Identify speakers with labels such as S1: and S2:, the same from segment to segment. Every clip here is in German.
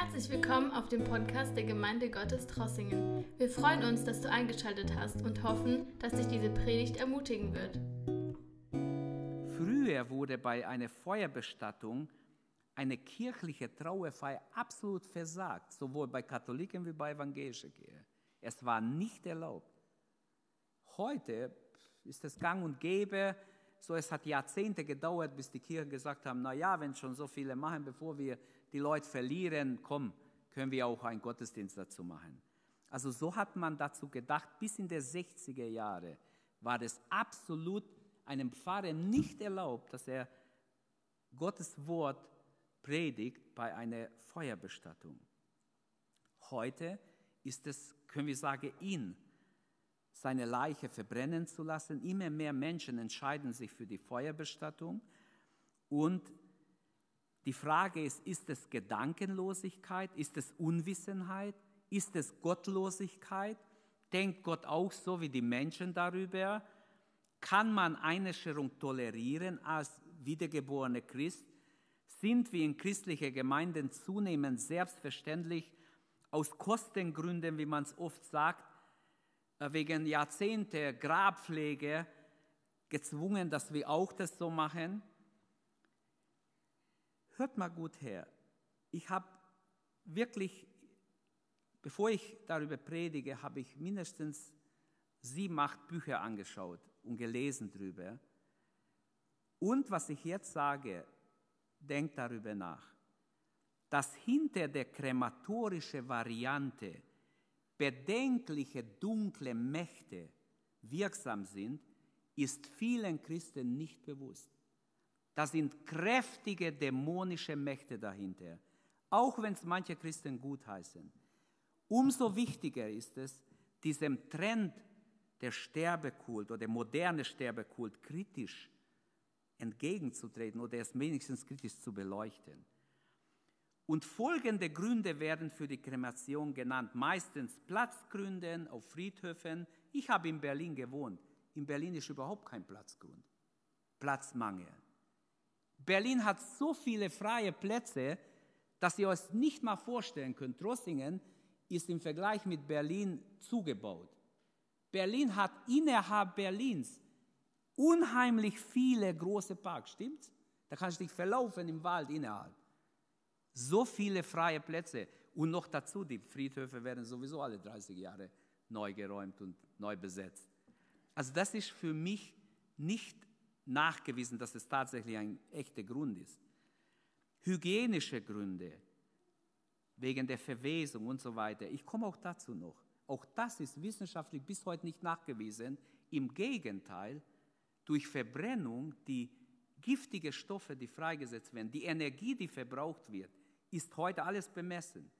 S1: Herzlich willkommen auf dem Podcast der Gemeinde Gottes Trossingen. Wir freuen uns, dass du eingeschaltet hast und hoffen, dass dich diese Predigt ermutigen wird.
S2: Früher wurde bei einer Feuerbestattung eine kirchliche Trauerfeier absolut versagt, sowohl bei Katholiken wie bei evangelischen Kirchen. Es war nicht erlaubt. Heute ist es gang und gäbe, so es hat Jahrzehnte gedauert, bis die Kirchen gesagt haben, na ja, wenn schon so viele machen, bevor wir die Leute verlieren, komm, können wir auch einen Gottesdienst dazu machen. Also so hat man dazu gedacht, bis in die 60er Jahre war es absolut einem Pfarrer nicht erlaubt, dass er Gottes Wort predigt bei einer Feuerbestattung. Heute ist es, können wir sagen, in seine Leiche verbrennen zu lassen. Immer mehr Menschen entscheiden sich für die Feuerbestattung. Und die Frage ist, ist es Gedankenlosigkeit? Ist es Unwissenheit? Ist es Gottlosigkeit? Denkt Gott auch so wie die Menschen darüber? Kann man Einäscherung tolerieren als wiedergeborene Christ? Sind wir in christlichen Gemeinden zunehmend selbstverständlich aus Kostengründen, wie man es oft sagt, äh, wegen Jahrzehnte Grabpflege gezwungen, dass wir auch das so machen? Hört mal gut her. Ich habe wirklich, bevor ich darüber predige, habe ich mindestens sieben, acht Bücher angeschaut und gelesen darüber. Und was ich jetzt sage, denkt darüber nach, dass hinter der krematorischen Variante bedenkliche dunkle Mächte wirksam sind, ist vielen Christen nicht bewusst. Da sind kräftige dämonische Mächte dahinter, auch wenn es manche Christen gutheißen. Umso wichtiger ist es, diesem Trend der Sterbekult oder der moderne Sterbekult kritisch entgegenzutreten oder es wenigstens kritisch zu beleuchten. Und folgende Gründe werden für die Kremation genannt. Meistens Platzgründe auf Friedhöfen. Ich habe in Berlin gewohnt. In Berlin ist überhaupt kein Platzgrund. Platzmangel. Berlin hat so viele freie Plätze, dass ihr euch nicht mal vorstellen könnt. Trossingen ist im Vergleich mit Berlin zugebaut. Berlin hat innerhalb Berlins unheimlich viele große Parks, stimmt's? Da kannst du dich verlaufen im Wald innerhalb. So viele freie Plätze. Und noch dazu, die Friedhöfe werden sowieso alle 30 Jahre neu geräumt und neu besetzt. Also das ist für mich nicht nachgewiesen, dass es tatsächlich ein echter Grund ist. Hygienische Gründe, wegen der Verwesung und so weiter. Ich komme auch dazu noch. Auch das ist wissenschaftlich bis heute nicht nachgewiesen. Im Gegenteil, durch Verbrennung, die giftige Stoffe, die freigesetzt werden, die Energie, die verbraucht wird, ist heute alles bemessen.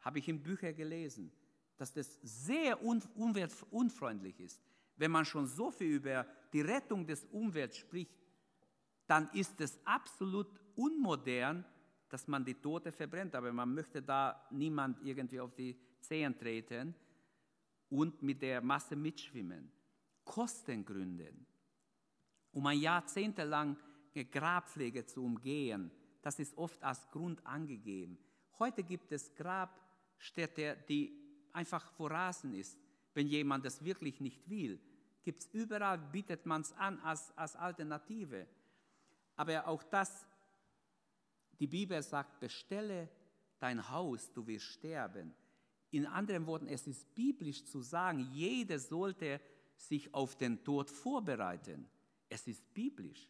S2: Habe ich in Büchern gelesen, dass das sehr unfreundlich ist. Wenn man schon so viel über die Rettung des Umwelts spricht, dann ist es absolut unmodern, dass man die Tote verbrennt. Aber man möchte da niemand irgendwie auf die Zehen treten und mit der Masse mitschwimmen. Kostengründe. Um ein jahrzehntelang Grabpflege zu umgehen, das ist oft als Grund angegeben. Heute gibt es Grabstätte, die einfach verrasen ist. Wenn jemand das wirklich nicht will, gibt es überall, bietet man es an als, als Alternative. Aber auch das, die Bibel sagt, bestelle dein Haus, du wirst sterben. In anderen Worten, es ist biblisch zu sagen, jeder sollte sich auf den Tod vorbereiten. Es ist biblisch.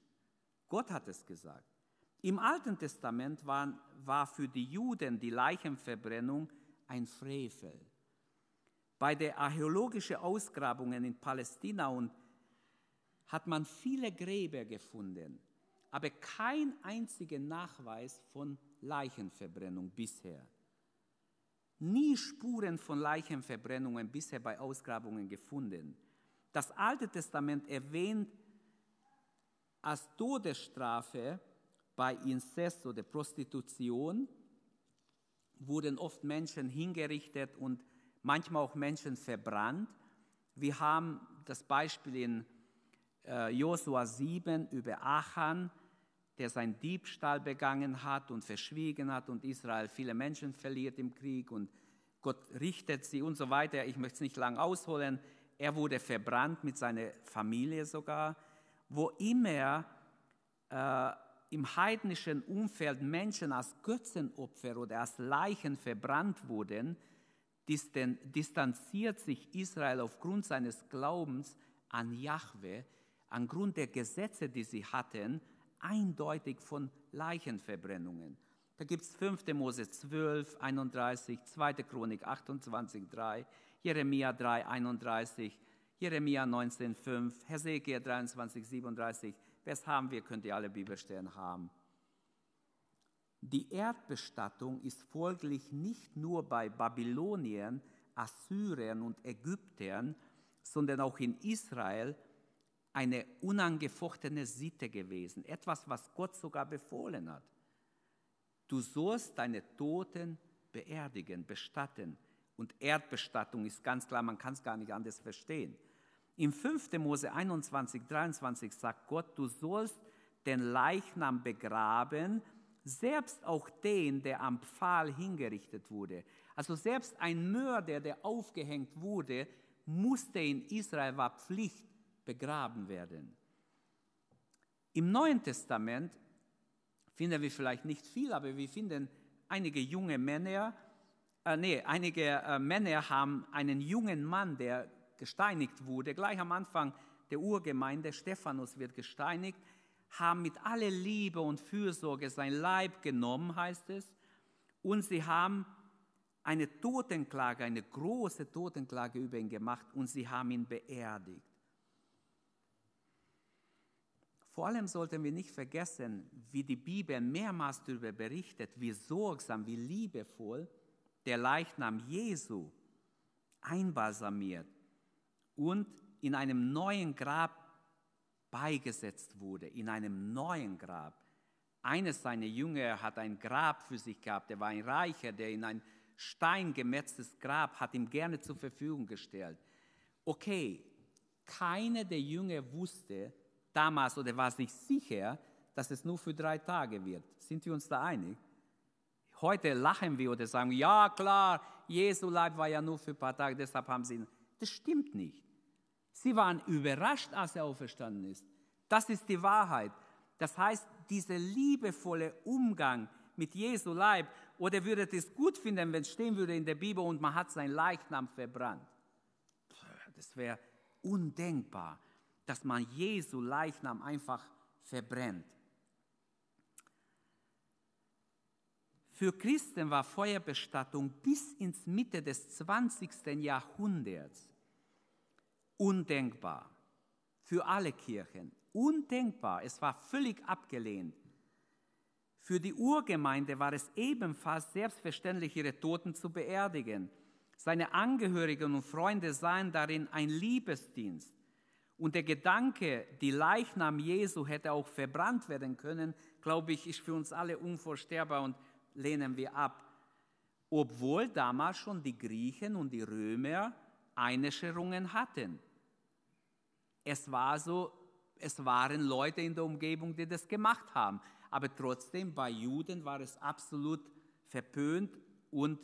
S2: Gott hat es gesagt. Im Alten Testament war, war für die Juden die Leichenverbrennung ein Frevel. Bei den archäologischen Ausgrabungen in Palästina und hat man viele Gräber gefunden, aber kein einziger Nachweis von Leichenverbrennung bisher. Nie Spuren von Leichenverbrennungen bisher bei Ausgrabungen gefunden. Das Alte Testament erwähnt als Todesstrafe bei Inzest oder Prostitution wurden oft Menschen hingerichtet und manchmal auch Menschen verbrannt. Wir haben das Beispiel in äh, Josua 7 über Achan, der seinen Diebstahl begangen hat und verschwiegen hat und Israel viele Menschen verliert im Krieg und Gott richtet sie und so weiter. Ich möchte es nicht lang ausholen. Er wurde verbrannt mit seiner Familie sogar. Wo immer äh, im heidnischen Umfeld Menschen als Götzenopfer oder als Leichen verbrannt wurden, distanziert sich Israel aufgrund seines Glaubens an Jahwe, angrund der Gesetze, die sie hatten, eindeutig von Leichenverbrennungen. Da gibt es 5. Mose 12, 31, 2. Chronik 28, 3, Jeremia 3, 31, Jeremia 19, 5, Hesekiel 23, 37. Wer es haben wir, könnt ihr alle Bibelstellen haben. Die Erdbestattung ist folglich nicht nur bei Babyloniern, Assyrern und Ägyptern, sondern auch in Israel eine unangefochtene Sitte gewesen, etwas, was Gott sogar befohlen hat. Du sollst deine Toten beerdigen, bestatten. Und Erdbestattung ist ganz klar, man kann es gar nicht anders verstehen. Im 5. Mose 21, 23 sagt Gott, du sollst den Leichnam begraben, selbst auch den, der am Pfahl hingerichtet wurde. Also selbst ein Mörder, der aufgehängt wurde, musste in Israel, war Pflicht, begraben werden. Im Neuen Testament finden wir vielleicht nicht viel, aber wir finden einige junge Männer, äh, nee, einige äh, Männer haben einen jungen Mann, der gesteinigt wurde, gleich am Anfang der Urgemeinde, Stephanus wird gesteinigt, haben mit aller Liebe und Fürsorge sein Leib genommen, heißt es, und sie haben eine Totenklage, eine große Totenklage über ihn gemacht und sie haben ihn beerdigt. Vor allem sollten wir nicht vergessen, wie die Bibel mehrmals darüber berichtet, wie sorgsam, wie liebevoll der Leichnam Jesu einbalsamiert und in einem neuen Grab beigesetzt wurde, in einem neuen Grab. Eines seiner Jünger hat ein Grab für sich gehabt, der war ein Reicher, der in ein steingemetztes Grab hat ihm gerne zur Verfügung gestellt. Okay, keiner der Jünger wusste, damals oder war sich sicher, dass es nur für drei Tage wird. Sind wir uns da einig? Heute lachen wir oder sagen, ja klar, Jesu Leib war ja nur für ein paar Tage, deshalb haben sie ihn. Das stimmt nicht. Sie waren überrascht, als er auferstanden ist. Das ist die Wahrheit. Das heißt, dieser liebevolle Umgang mit Jesu Leib, oder würdet es gut finden, wenn es stehen würde in der Bibel und man hat sein Leichnam verbrannt. Das wäre undenkbar dass man Jesu Leichnam einfach verbrennt. Für Christen war Feuerbestattung bis ins Mitte des 20. Jahrhunderts undenkbar. Für alle Kirchen undenkbar. Es war völlig abgelehnt. Für die Urgemeinde war es ebenfalls selbstverständlich, ihre Toten zu beerdigen. Seine Angehörigen und Freunde sahen darin ein Liebesdienst. Und der Gedanke, die Leichnam Jesu hätte auch verbrannt werden können, glaube ich, ist für uns alle unvorstellbar und lehnen wir ab. Obwohl damals schon die Griechen und die Römer Einäscherungen hatten. Es war so, es waren Leute in der Umgebung, die das gemacht haben. Aber trotzdem, bei Juden war es absolut verpönt und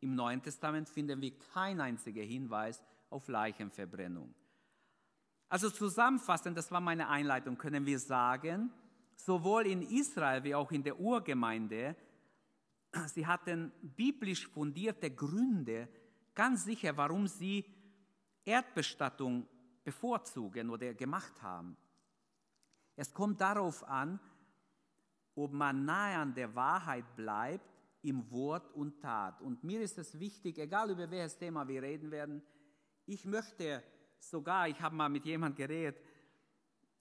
S2: im Neuen Testament finden wir keinen einzigen Hinweis auf Leichenverbrennung. Also zusammenfassend, das war meine Einleitung, können wir sagen, sowohl in Israel wie auch in der Urgemeinde, sie hatten biblisch fundierte Gründe, ganz sicher, warum sie Erdbestattung bevorzugen oder gemacht haben. Es kommt darauf an, ob man nahe an der Wahrheit bleibt im Wort und Tat. Und mir ist es wichtig, egal über welches Thema wir reden werden, ich möchte sogar, ich habe mal mit jemandem geredet,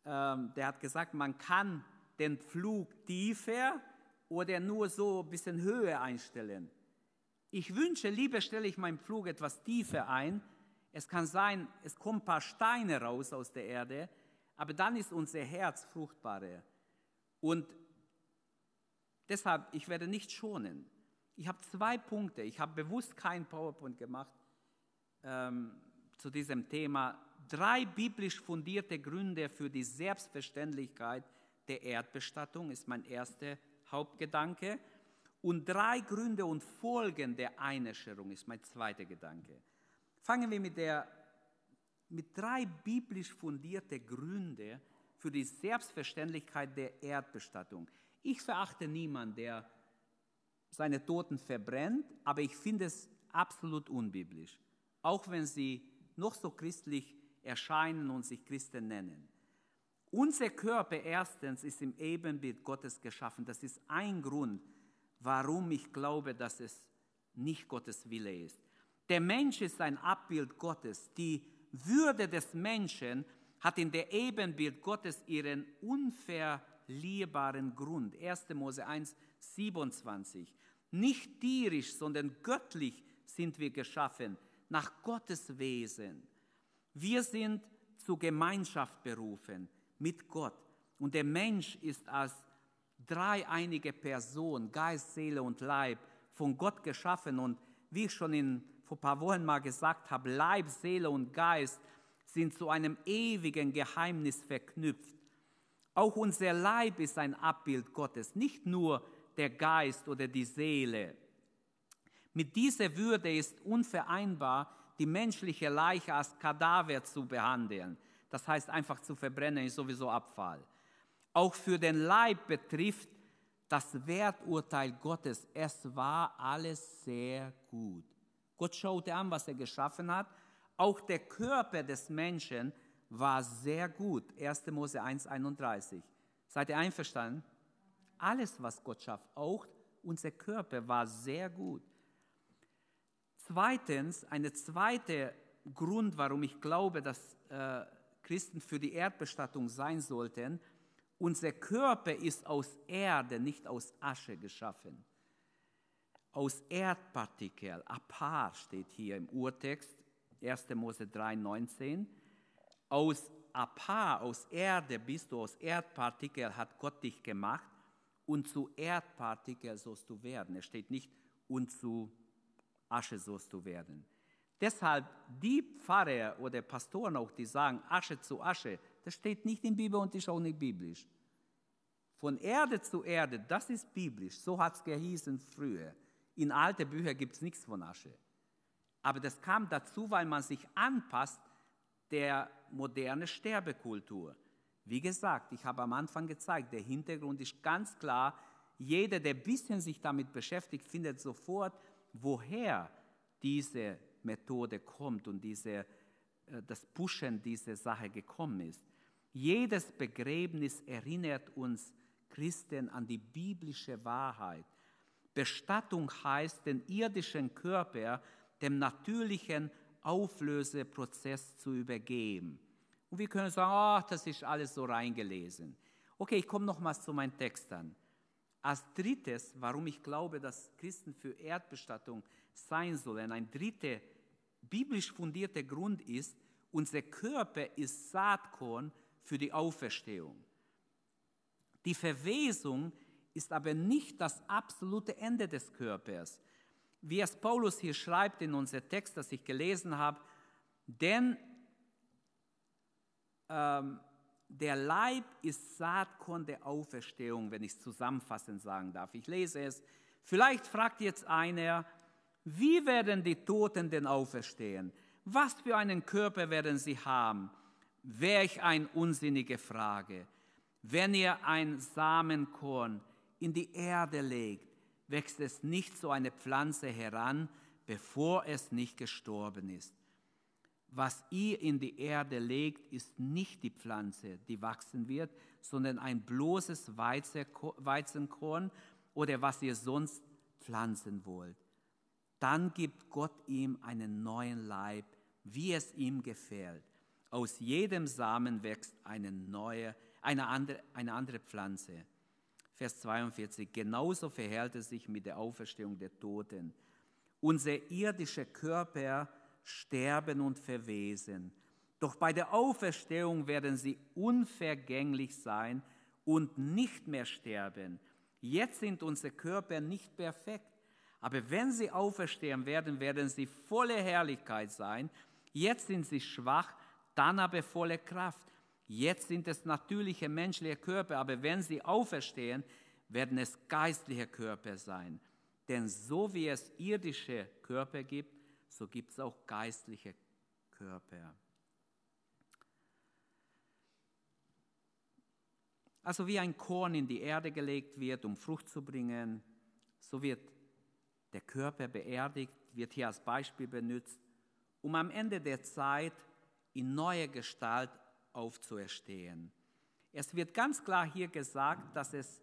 S2: ähm, der hat gesagt, man kann den Flug tiefer oder nur so ein bisschen Höhe einstellen. Ich wünsche, lieber stelle ich meinen Flug etwas tiefer ein. Es kann sein, es kommen ein paar Steine raus aus der Erde, aber dann ist unser Herz fruchtbarer. Und deshalb, ich werde nicht schonen. Ich habe zwei Punkte. Ich habe bewusst keinen PowerPoint gemacht. Ähm, zu diesem Thema drei biblisch fundierte Gründe für die Selbstverständlichkeit der Erdbestattung ist mein erster Hauptgedanke. Und drei Gründe und Folgen der Einäscherung ist mein zweiter Gedanke. Fangen wir mit, der, mit drei biblisch fundierten Gründen für die Selbstverständlichkeit der Erdbestattung. Ich verachte niemanden, der seine Toten verbrennt, aber ich finde es absolut unbiblisch, auch wenn sie noch so christlich erscheinen und sich Christen nennen. Unser Körper erstens ist im Ebenbild Gottes geschaffen. Das ist ein Grund, warum ich glaube, dass es nicht Gottes Wille ist. Der Mensch ist ein Abbild Gottes. Die Würde des Menschen hat in der Ebenbild Gottes ihren unverlierbaren Grund. 1. Mose 1, 27. Nicht tierisch, sondern göttlich sind wir geschaffen, nach Gottes Wesen. Wir sind zur Gemeinschaft berufen mit Gott. Und der Mensch ist als dreieinige Person, Geist, Seele und Leib, von Gott geschaffen. Und wie ich schon in, vor ein paar Wochen mal gesagt habe, Leib, Seele und Geist sind zu einem ewigen Geheimnis verknüpft. Auch unser Leib ist ein Abbild Gottes, nicht nur der Geist oder die Seele. Mit dieser Würde ist unvereinbar, die menschliche Leiche als Kadaver zu behandeln. Das heißt, einfach zu verbrennen ist sowieso Abfall. Auch für den Leib betrifft das Werturteil Gottes. Es war alles sehr gut. Gott schaute an, was er geschaffen hat. Auch der Körper des Menschen war sehr gut. 1. Mose 1,31. Seid ihr einverstanden? Alles, was Gott schafft, auch unser Körper war sehr gut. Zweitens, ein zweiter Grund, warum ich glaube, dass äh, Christen für die Erdbestattung sein sollten, unser Körper ist aus Erde, nicht aus Asche geschaffen. Aus Erdpartikel, Apar steht hier im Urtext, 1. Mose 3, 19. Aus Apar, aus Erde bist du, aus Erdpartikel hat Gott dich gemacht und zu Erdpartikel sollst du werden. Es steht nicht, und zu Asche sollst du werden. Deshalb die Pfarrer oder Pastoren auch, die sagen Asche zu Asche, das steht nicht in der Bibel und ist auch nicht biblisch. Von Erde zu Erde, das ist biblisch. So hat es gehießen früher. In alten Büchern gibt es nichts von Asche. Aber das kam dazu, weil man sich anpasst der modernen Sterbekultur. Wie gesagt, ich habe am Anfang gezeigt, der Hintergrund ist ganz klar. Jeder, der ein bisschen sich damit beschäftigt, findet sofort, woher diese Methode kommt und diese, äh, das Pushen dieser Sache gekommen ist. Jedes Begräbnis erinnert uns Christen an die biblische Wahrheit. Bestattung heißt, den irdischen Körper dem natürlichen Auflöseprozess zu übergeben. Und wir können sagen, oh, das ist alles so reingelesen. Okay, ich komme nochmals zu meinen Texten. Als drittes, warum ich glaube, dass Christen für Erdbestattung sein sollen, ein dritter biblisch fundierter Grund ist, unser Körper ist Saatkorn für die Auferstehung. Die Verwesung ist aber nicht das absolute Ende des Körpers. Wie es Paulus hier schreibt in unser Text, das ich gelesen habe, denn ähm, der Leib ist Saatkorn der Auferstehung, wenn ich es zusammenfassend sagen darf. Ich lese es. Vielleicht fragt jetzt einer, wie werden die Toten denn auferstehen? Was für einen Körper werden sie haben? Welch eine unsinnige Frage. Wenn ihr ein Samenkorn in die Erde legt, wächst es nicht so eine Pflanze heran, bevor es nicht gestorben ist. Was ihr in die Erde legt, ist nicht die Pflanze, die wachsen wird, sondern ein bloßes Weizenkorn oder was ihr sonst pflanzen wollt. Dann gibt Gott ihm einen neuen Leib, wie es ihm gefällt. Aus jedem Samen wächst eine neue, eine andere, eine andere Pflanze. Vers 42. Genauso verhält es sich mit der Auferstehung der Toten. Unser irdischer Körper sterben und verwesen. Doch bei der Auferstehung werden sie unvergänglich sein und nicht mehr sterben. Jetzt sind unsere Körper nicht perfekt, aber wenn sie auferstehen werden, werden sie volle Herrlichkeit sein. Jetzt sind sie schwach, dann aber volle Kraft. Jetzt sind es natürliche menschliche Körper, aber wenn sie auferstehen, werden es geistliche Körper sein. Denn so wie es irdische Körper gibt, so gibt es auch geistliche Körper. Also wie ein Korn in die Erde gelegt wird, um Frucht zu bringen, so wird der Körper beerdigt, wird hier als Beispiel benutzt, um am Ende der Zeit in neuer Gestalt aufzuerstehen. Es wird ganz klar hier gesagt, dass, es,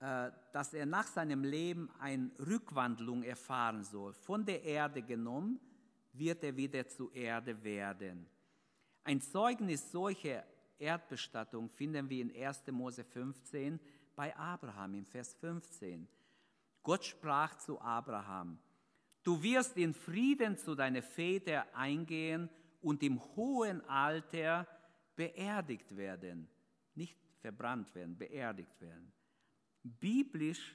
S2: äh, dass er nach seinem Leben eine Rückwandlung erfahren soll. Von der Erde genommen wird er wieder zur Erde werden. Ein Zeugnis solcher Erdbestattung finden wir in 1. Mose 15 bei Abraham im Vers 15. Gott sprach zu Abraham, du wirst in Frieden zu deinen Vätern eingehen und im hohen Alter beerdigt werden. Nicht verbrannt werden, beerdigt werden. Biblisch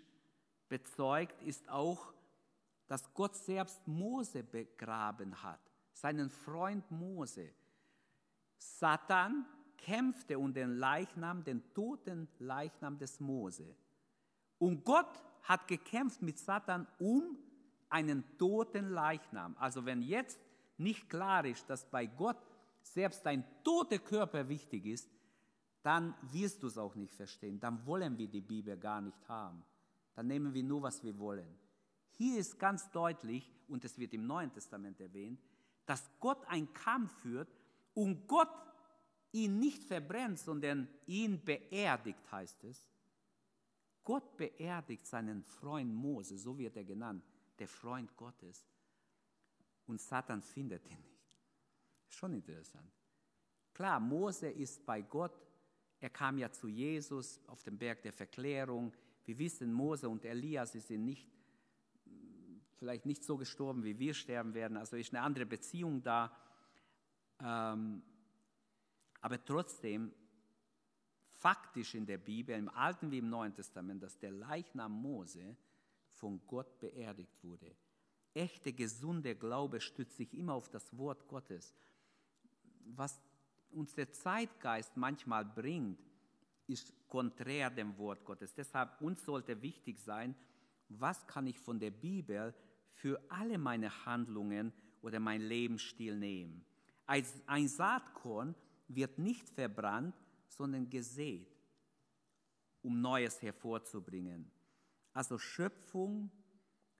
S2: bezeugt ist auch, dass Gott selbst Mose begraben hat, seinen Freund Mose. Satan kämpfte um den Leichnam, den toten Leichnam des Mose. Und Gott hat gekämpft mit Satan um einen toten Leichnam. Also wenn jetzt nicht klar ist, dass bei Gott selbst ein toter Körper wichtig ist, dann wirst du es auch nicht verstehen. Dann wollen wir die Bibel gar nicht haben. Dann nehmen wir nur, was wir wollen. Hier ist ganz deutlich, und es wird im Neuen Testament erwähnt, dass Gott einen Kampf führt und Gott ihn nicht verbrennt, sondern ihn beerdigt, heißt es. Gott beerdigt seinen Freund Mose, so wird er genannt, der Freund Gottes. Und Satan findet ihn nicht. Schon interessant. Klar, Mose ist bei Gott. Er kam ja zu Jesus auf dem Berg der Verklärung. Wir wissen, Mose und Elias sind nicht, vielleicht nicht so gestorben, wie wir sterben werden. Also ist eine andere Beziehung da. Ähm, aber trotzdem, faktisch in der Bibel, im Alten wie im Neuen Testament, dass der Leichnam Mose von Gott beerdigt wurde. Echte, gesunde Glaube stützt sich immer auf das Wort Gottes. Was uns der Zeitgeist manchmal bringt, ist konträr dem Wort Gottes. Deshalb uns sollte wichtig sein, was kann ich von der Bibel für alle meine Handlungen oder mein Lebensstil nehmen. Ein Saatkorn wird nicht verbrannt, sondern gesät, um Neues hervorzubringen. Also Schöpfung,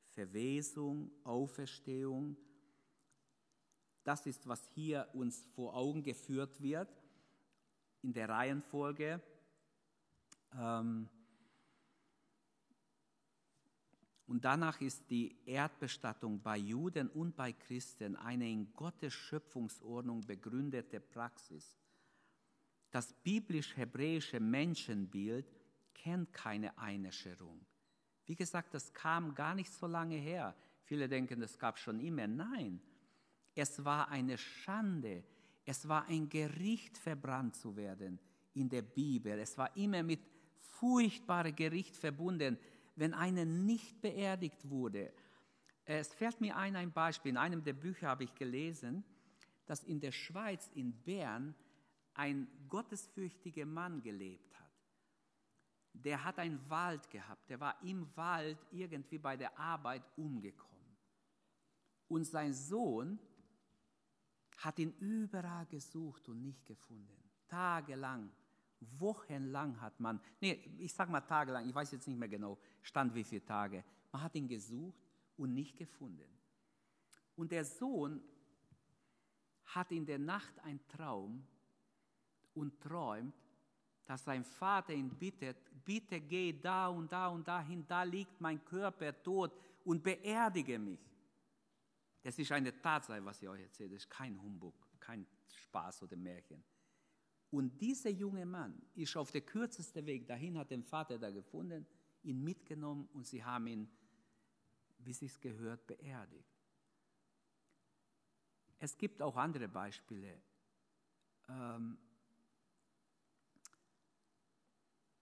S2: Verwesung, Auferstehung, das ist, was hier uns vor Augen geführt wird in der Reihenfolge. Ähm, und danach ist die Erdbestattung bei Juden und bei Christen eine in Gottes Schöpfungsordnung begründete Praxis. Das biblisch-hebräische Menschenbild kennt keine Einäscherung. Wie gesagt, das kam gar nicht so lange her. Viele denken, das gab schon immer. Nein, es war eine Schande. Es war ein Gericht, verbrannt zu werden in der Bibel. Es war immer mit furchtbarem Gericht verbunden wenn einer nicht beerdigt wurde. Es fällt mir ein, ein Beispiel. In einem der Bücher habe ich gelesen, dass in der Schweiz, in Bern, ein gottesfürchtiger Mann gelebt hat. Der hat einen Wald gehabt. Der war im Wald irgendwie bei der Arbeit umgekommen. Und sein Sohn hat ihn überall gesucht und nicht gefunden. Tagelang. Wochenlang hat man, nee, ich sag mal tagelang, ich weiß jetzt nicht mehr genau, stand wie viele Tage. Man hat ihn gesucht und nicht gefunden. Und der Sohn hat in der Nacht einen Traum und träumt, dass sein Vater ihn bittet, bitte geh da und da und dahin, da liegt mein Körper tot und beerdige mich. Das ist eine Tatsache, was ich euch erzähle, das ist kein Humbug, kein Spaß oder Märchen. Und dieser junge Mann ist auf der kürzesten Weg dahin, hat den Vater da gefunden, ihn mitgenommen und sie haben ihn, wie es gehört, beerdigt. Es gibt auch andere Beispiele. Ähm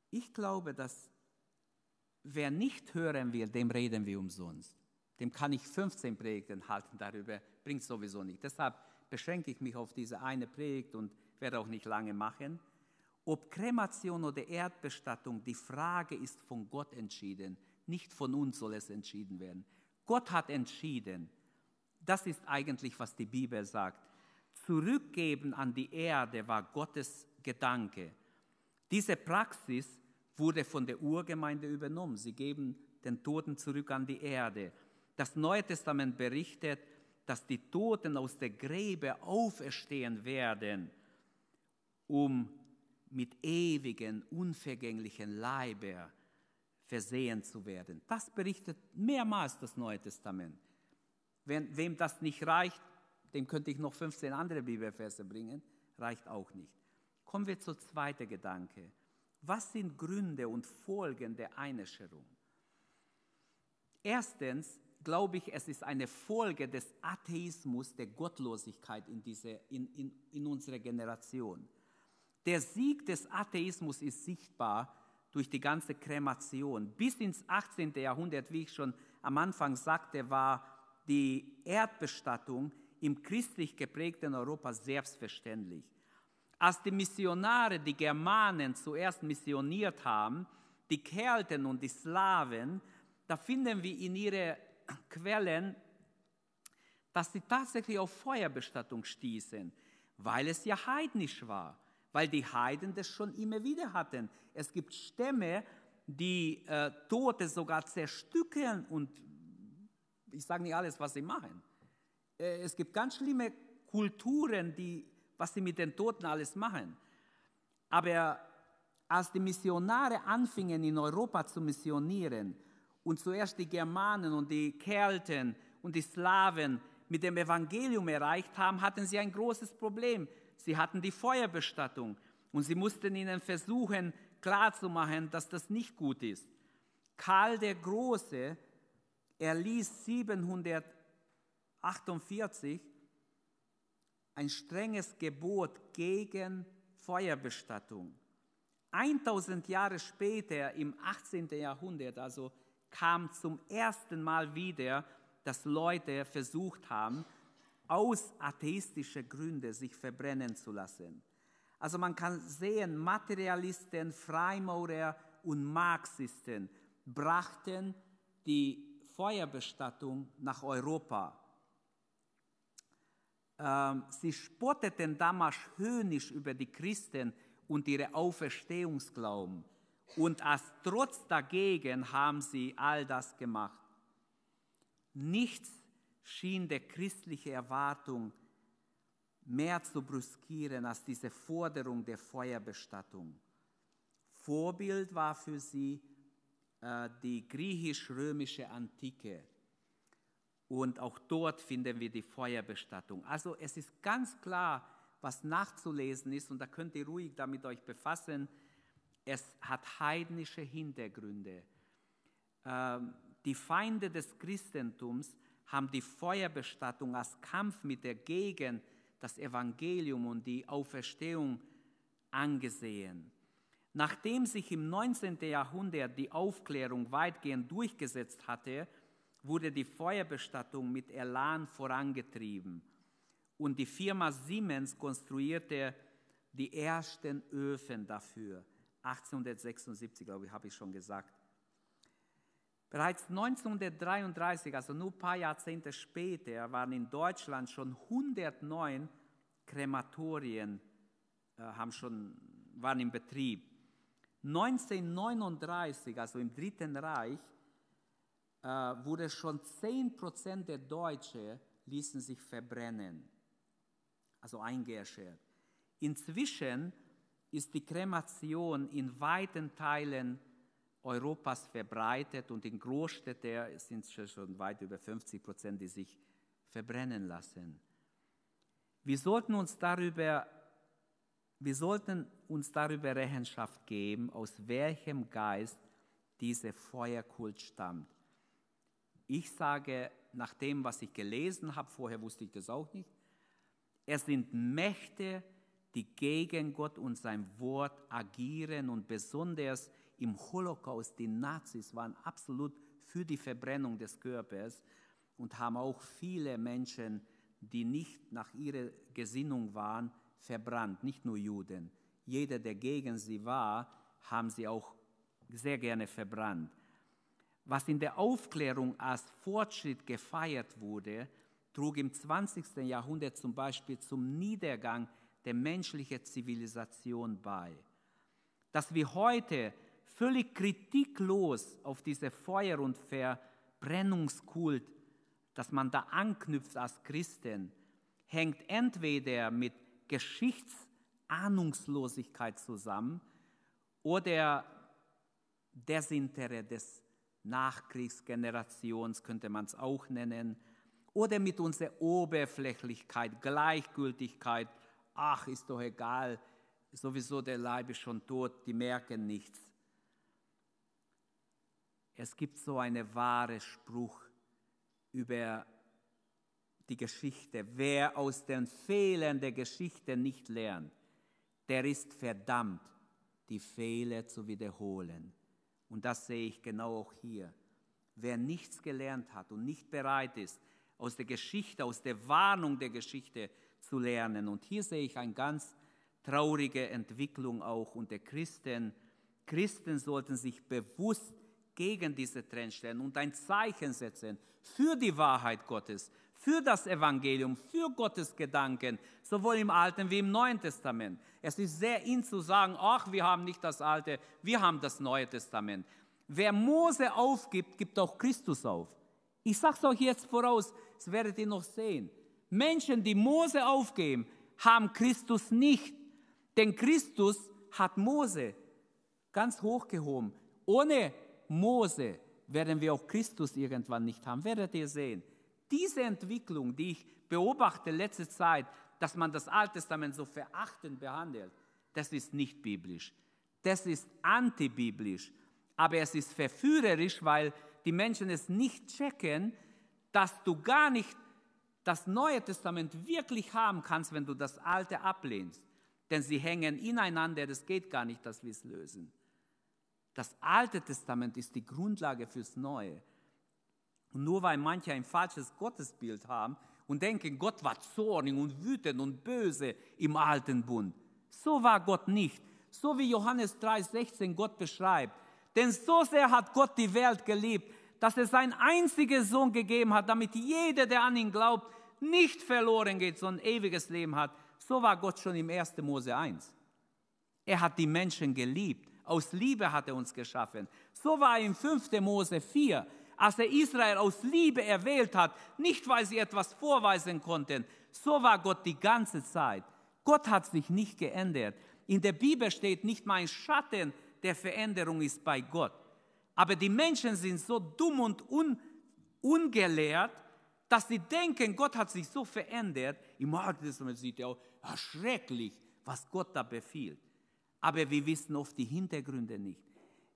S2: ich glaube, dass wer nicht hören will, dem reden wir umsonst. Dem kann ich 15 Predigten halten darüber, bringt sowieso nicht. Deshalb beschränke ich mich auf diese eine Predigt und werde auch nicht lange machen. Ob Kremation oder Erdbestattung, die Frage ist von Gott entschieden. Nicht von uns soll es entschieden werden. Gott hat entschieden. Das ist eigentlich, was die Bibel sagt. Zurückgeben an die Erde war Gottes Gedanke. Diese Praxis wurde von der Urgemeinde übernommen. Sie geben den Toten zurück an die Erde. Das Neue Testament berichtet, dass die Toten aus der Gräbe auferstehen werden, um mit ewigen, unvergänglichen Leiber versehen zu werden. Das berichtet mehrmals das Neue Testament. Wenn, wem das nicht reicht, dem könnte ich noch 15 andere Bibelverse bringen, reicht auch nicht. Kommen wir zur zweiten Gedanke. Was sind Gründe und Folgen der Einäscherung? Erstens glaube ich, es ist eine Folge des Atheismus, der Gottlosigkeit in, diese, in, in, in unserer Generation. Der Sieg des Atheismus ist sichtbar durch die ganze Kremation. Bis ins 18. Jahrhundert, wie ich schon am Anfang sagte, war die Erdbestattung im christlich geprägten Europa selbstverständlich. Als die Missionare, die Germanen zuerst missioniert haben, die Kelten und die Slawen, da finden wir in ihren Quellen, dass sie tatsächlich auf Feuerbestattung stießen, weil es ja heidnisch war, weil die Heiden das schon immer wieder hatten. Es gibt Stämme, die äh, Tote sogar zerstückeln und ich sage nicht alles, was sie machen. Äh, es gibt ganz schlimme Kulturen, die, was sie mit den Toten alles machen. Aber als die Missionare anfingen in Europa zu missionieren und zuerst die Germanen und die Kelten und die Slawen mit dem Evangelium erreicht haben, hatten sie ein großes Problem. Sie hatten die Feuerbestattung und sie mussten ihnen versuchen klarzumachen, dass das nicht gut ist. Karl der Große erließ 748 ein strenges Gebot gegen Feuerbestattung. 1000 Jahre später, im 18. Jahrhundert, also kam zum ersten Mal wieder, dass Leute versucht haben, aus atheistischen Gründen sich verbrennen zu lassen. Also man kann sehen, Materialisten, Freimaurer und Marxisten brachten die Feuerbestattung nach Europa. Ähm, sie spotteten damals höhnisch über die Christen und ihre Auferstehungsglauben. Und als Trotz dagegen haben sie all das gemacht. Nichts schien der christliche Erwartung mehr zu brüskieren als diese Forderung der Feuerbestattung. Vorbild war für sie äh, die griechisch-römische Antike. Und auch dort finden wir die Feuerbestattung. Also es ist ganz klar, was nachzulesen ist, und da könnt ihr ruhig damit euch befassen es hat heidnische Hintergründe. Ähm, die Feinde des Christentums haben die Feuerbestattung als Kampf mit der Gegend, das Evangelium und die Auferstehung angesehen. Nachdem sich im 19. Jahrhundert die Aufklärung weitgehend durchgesetzt hatte, wurde die Feuerbestattung mit Elan vorangetrieben. Und die Firma Siemens konstruierte die ersten Öfen dafür. 1876, glaube ich, habe ich schon gesagt. Bereits 1933, also nur ein paar Jahrzehnte später, waren in Deutschland schon 109 Krematorien äh, haben schon, waren in Betrieb. 1939, also im Dritten Reich, äh, wurde schon 10% der Deutschen ließen sich verbrennen, also eingeäschert. Inzwischen ist die Kremation in weiten Teilen Europas verbreitet und in Großstädten sind es schon weit über 50 Prozent, die sich verbrennen lassen. Wir sollten uns darüber, wir sollten uns darüber Rechenschaft geben, aus welchem Geist dieser Feuerkult stammt. Ich sage, nach dem, was ich gelesen habe, vorher wusste ich das auch nicht, es sind Mächte, die gegen Gott und sein Wort agieren und besonders im Holocaust, die Nazis waren absolut für die Verbrennung des Körpers und haben auch viele Menschen, die nicht nach ihrer Gesinnung waren, verbrannt, nicht nur Juden. Jeder, der gegen sie war, haben sie auch sehr gerne verbrannt. Was in der Aufklärung als Fortschritt gefeiert wurde, trug im 20. Jahrhundert zum Beispiel zum Niedergang der menschlichen Zivilisation bei. Dass wir heute völlig kritiklos auf diese Feuer- und Verbrennungskult, dass man da anknüpft als Christen, hängt entweder mit Geschichtsahnungslosigkeit zusammen oder Desinteresse des Nachkriegsgenerations, könnte man es auch nennen, oder mit unserer Oberflächlichkeit, Gleichgültigkeit, ach, ist doch egal, sowieso der Leib ist schon tot, die merken nichts. Es gibt so einen wahren Spruch über die Geschichte. Wer aus den Fehlern der Geschichte nicht lernt, der ist verdammt, die Fehler zu wiederholen. Und das sehe ich genau auch hier. Wer nichts gelernt hat und nicht bereit ist, aus der Geschichte, aus der Warnung der Geschichte zu lernen. Und hier sehe ich eine ganz traurige Entwicklung auch unter Christen. Christen sollten sich bewusst gegen diese Trend stellen und ein Zeichen setzen für die Wahrheit Gottes, für das Evangelium, für Gottes Gedanken, sowohl im Alten wie im Neuen Testament. Es ist sehr in zu sagen, ach, wir haben nicht das Alte, wir haben das Neue Testament. Wer Mose aufgibt, gibt auch Christus auf. Ich sage es euch jetzt voraus, das werdet ihr noch sehen. Menschen, die Mose aufgeben, haben Christus nicht. Denn Christus hat Mose ganz hochgehoben. Ohne Mose werden wir auch Christus irgendwann nicht haben. Werdet ihr sehen. Diese Entwicklung, die ich beobachte letzte Zeit, dass man das Alte Testament so verachtend behandelt, das ist nicht biblisch. Das ist antibiblisch. Aber es ist verführerisch, weil die Menschen es nicht checken, dass du gar nicht das Neue Testament wirklich haben kannst, wenn du das Alte ablehnst. Denn sie hängen ineinander, das geht gar nicht, dass wir es lösen. Das Alte Testament ist die Grundlage fürs Neue. Und nur weil manche ein falsches Gottesbild haben und denken, Gott war zornig und wütend und böse im alten Bund. So war Gott nicht. So wie Johannes 3,16 Gott beschreibt. Denn so sehr hat Gott die Welt geliebt, dass er seinen einzigen Sohn gegeben hat, damit jeder, der an ihn glaubt, nicht verloren geht, sondern ewiges Leben hat. So war Gott schon im 1. Mose 1. Er hat die Menschen geliebt. Aus Liebe hat er uns geschaffen. So war er im 5. Mose 4, als er Israel aus Liebe erwählt hat, nicht weil sie etwas vorweisen konnten. So war Gott die ganze Zeit. Gott hat sich nicht geändert. In der Bibel steht nicht mein Schatten der Veränderung ist bei Gott. Aber die Menschen sind so dumm und un, ungelehrt, dass sie denken, Gott hat sich so verändert. Im Alten Testament sieht er auch, ja, schrecklich, was Gott da befiehlt. Aber wir wissen oft die Hintergründe nicht.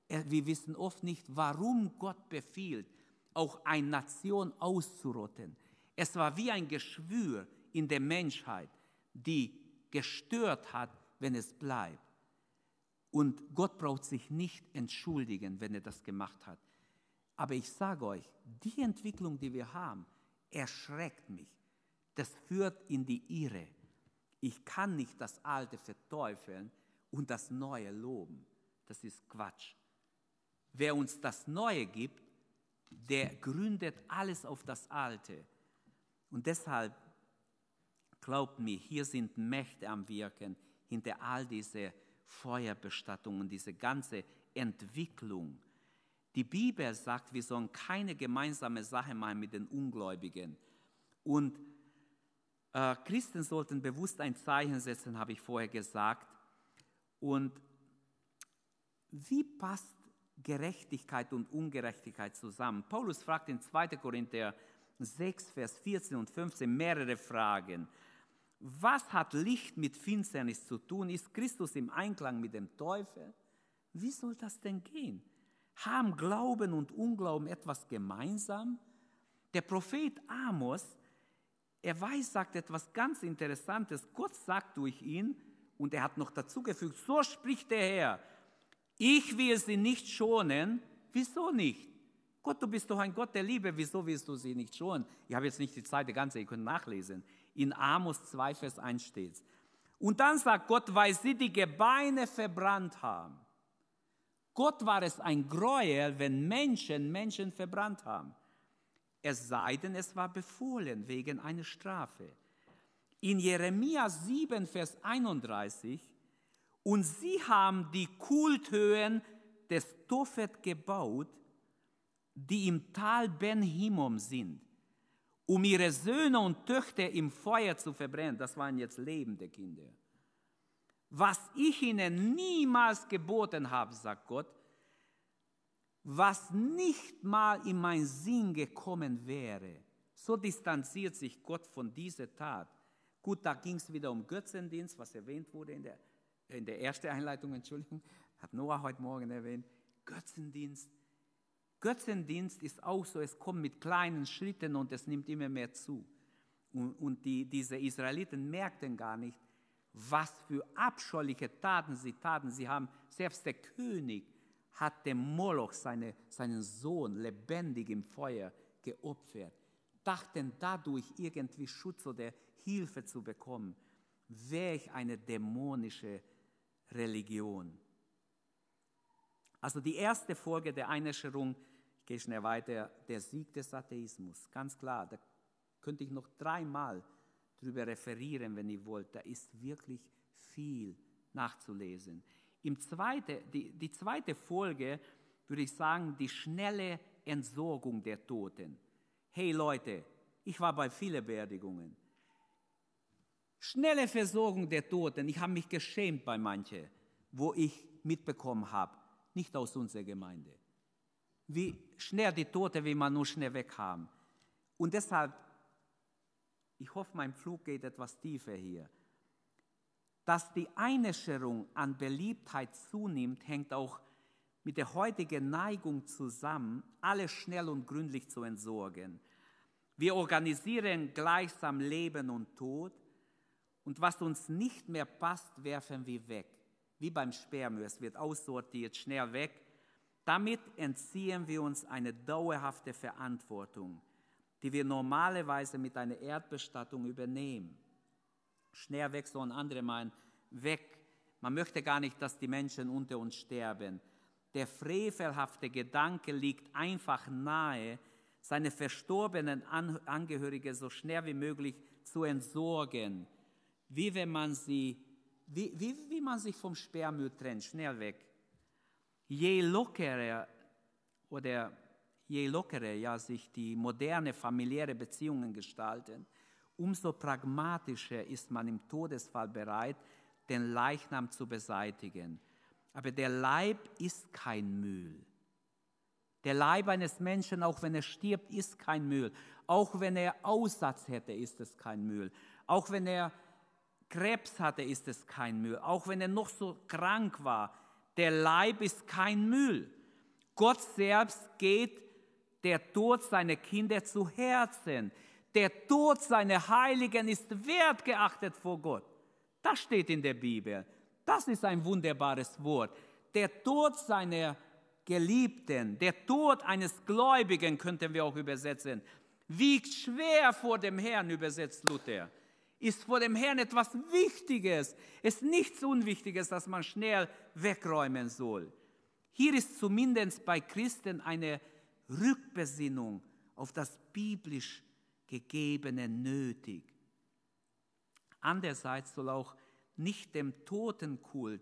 S2: Wir wissen oft nicht, warum Gott befiehlt, auch eine Nation auszurotten. Es war wie ein Geschwür in der Menschheit, die gestört hat, wenn es bleibt. Und Gott braucht sich nicht entschuldigen, wenn er das gemacht hat. Aber ich sage euch, die Entwicklung, die wir haben, erschreckt mich. Das führt in die Irre. Ich kann nicht das Alte verteufeln und das Neue loben. Das ist Quatsch. Wer uns das Neue gibt, der gründet alles auf das Alte. Und deshalb, glaubt mir, hier sind Mächte am Wirken hinter all diese Feuerbestattungen, diese ganze Entwicklung. Die Bibel sagt, wir sollen keine gemeinsame Sache machen mit den Ungläubigen. Und äh, Christen sollten bewusst ein Zeichen setzen, habe ich vorher gesagt. Und wie passt Gerechtigkeit und Ungerechtigkeit zusammen? Paulus fragt in 2. Korinther 6, Vers 14 und 15 mehrere Fragen. Was hat Licht mit Finsternis zu tun? Ist Christus im Einklang mit dem Teufel? Wie soll das denn gehen? Haben Glauben und Unglauben etwas gemeinsam? Der Prophet Amos, er weiß, sagt etwas ganz Interessantes. Gott sagt durch ihn, und er hat noch dazu gefügt, so spricht der Herr, ich will sie nicht schonen. Wieso nicht? Gott, du bist doch ein Gott der Liebe, wieso willst du sie nicht schonen? Ich habe jetzt nicht die Zeit, die ganze, ihr könnt nachlesen. In Amos 2, Vers 1 steht Und dann sagt Gott, weil sie die Gebeine verbrannt haben. Gott war es ein Gräuel, wenn Menschen Menschen verbrannt haben. Es sei denn, es war befohlen wegen einer Strafe. In Jeremia 7, Vers 31, und sie haben die Kulthöhen des Tophet gebaut, die im Tal Ben Hinnom sind, um ihre Söhne und Töchter im Feuer zu verbrennen. Das waren jetzt lebende Kinder. Was ich ihnen niemals geboten habe, sagt Gott, was nicht mal in mein Sinn gekommen wäre. So distanziert sich Gott von dieser Tat. Gut, da ging es wieder um Götzendienst, was erwähnt wurde in der, in der ersten Einleitung, Entschuldigung, hat Noah heute Morgen erwähnt. Götzendienst. Götzendienst ist auch so, es kommt mit kleinen Schritten und es nimmt immer mehr zu. Und, und die, diese Israeliten merkten gar nicht, was für abscheuliche Taten sie taten. Sie haben, selbst der König hat dem Moloch seine, seinen Sohn lebendig im Feuer geopfert, dachten dadurch irgendwie Schutz oder Hilfe zu bekommen. Welch eine dämonische Religion. Also die erste Folge der Einäscherung, ich gehe schnell weiter, der Sieg des Atheismus. Ganz klar, da könnte ich noch dreimal drüber referieren, wenn ihr wollt. Da ist wirklich viel nachzulesen. Im zweite, die, die zweite Folge würde ich sagen, die schnelle Entsorgung der Toten. Hey Leute, ich war bei vielen Beerdigungen. Schnelle Versorgung der Toten. Ich habe mich geschämt bei manchen, wo ich mitbekommen habe, nicht aus unserer Gemeinde. Wie schnell die Tote will man nur schnell weg haben. Und deshalb, ich hoffe, mein Flug geht etwas tiefer hier. Dass die Einäscherung an Beliebtheit zunimmt, hängt auch mit der heutigen Neigung zusammen, alles schnell und gründlich zu entsorgen. Wir organisieren gleichsam Leben und Tod und was uns nicht mehr passt, werfen wir weg wie beim Sperrmüll. Es wird aussortiert, schnell weg. Damit entziehen wir uns eine dauerhafte Verantwortung, die wir normalerweise mit einer Erdbestattung übernehmen. Schnell weg, so ein andere meinen, weg. Man möchte gar nicht, dass die Menschen unter uns sterben. Der frevelhafte Gedanke liegt einfach nahe, seine verstorbenen Angehörige so schnell wie möglich zu entsorgen, wie wenn man sie wie, wie, wie man sich vom Sperrmüll trennt, schnell weg. Je lockerer oder je lockerer ja, sich die moderne familiäre Beziehungen gestalten, umso pragmatischer ist man im Todesfall bereit, den Leichnam zu beseitigen. Aber der Leib ist kein Müll. Der Leib eines Menschen, auch wenn er stirbt, ist kein Müll. Auch wenn er Aussatz hätte, ist es kein Müll. Auch wenn er Krebs hatte, ist es kein Müll. Auch wenn er noch so krank war, der Leib ist kein Müll. Gott selbst geht der Tod seiner Kinder zu Herzen. Der Tod seiner Heiligen ist wertgeachtet vor Gott. Das steht in der Bibel. Das ist ein wunderbares Wort. Der Tod seiner Geliebten, der Tod eines Gläubigen könnten wir auch übersetzen, wiegt schwer vor dem Herrn, übersetzt Luther ist vor dem Herrn etwas Wichtiges. Es ist nichts Unwichtiges, das man schnell wegräumen soll. Hier ist zumindest bei Christen eine Rückbesinnung auf das biblisch Gegebene nötig. Andererseits soll auch nicht dem Totenkult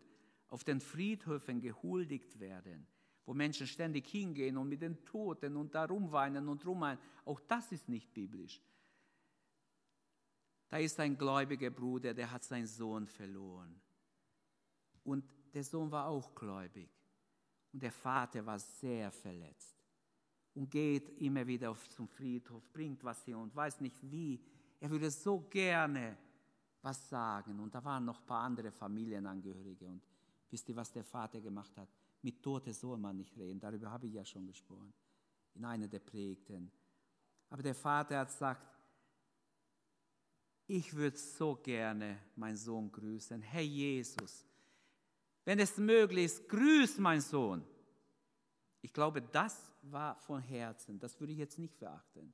S2: auf den Friedhöfen gehuldigt werden, wo Menschen ständig hingehen und mit den Toten und darum weinen und rumweinen. Auch das ist nicht biblisch. Da ist ein gläubiger Bruder, der hat seinen Sohn verloren. Und der Sohn war auch gläubig. Und der Vater war sehr verletzt. Und geht immer wieder auf zum Friedhof, bringt was hier und weiß nicht wie. Er würde so gerne was sagen. Und da waren noch ein paar andere Familienangehörige. Und wisst ihr, was der Vater gemacht hat? Mit Tote soll man nicht reden. Darüber habe ich ja schon gesprochen. In einer der Prägten. Aber der Vater hat gesagt, ich würde so gerne meinen Sohn grüßen. Herr Jesus, wenn es möglich ist, grüß meinen Sohn. Ich glaube, das war von Herzen, das würde ich jetzt nicht verachten.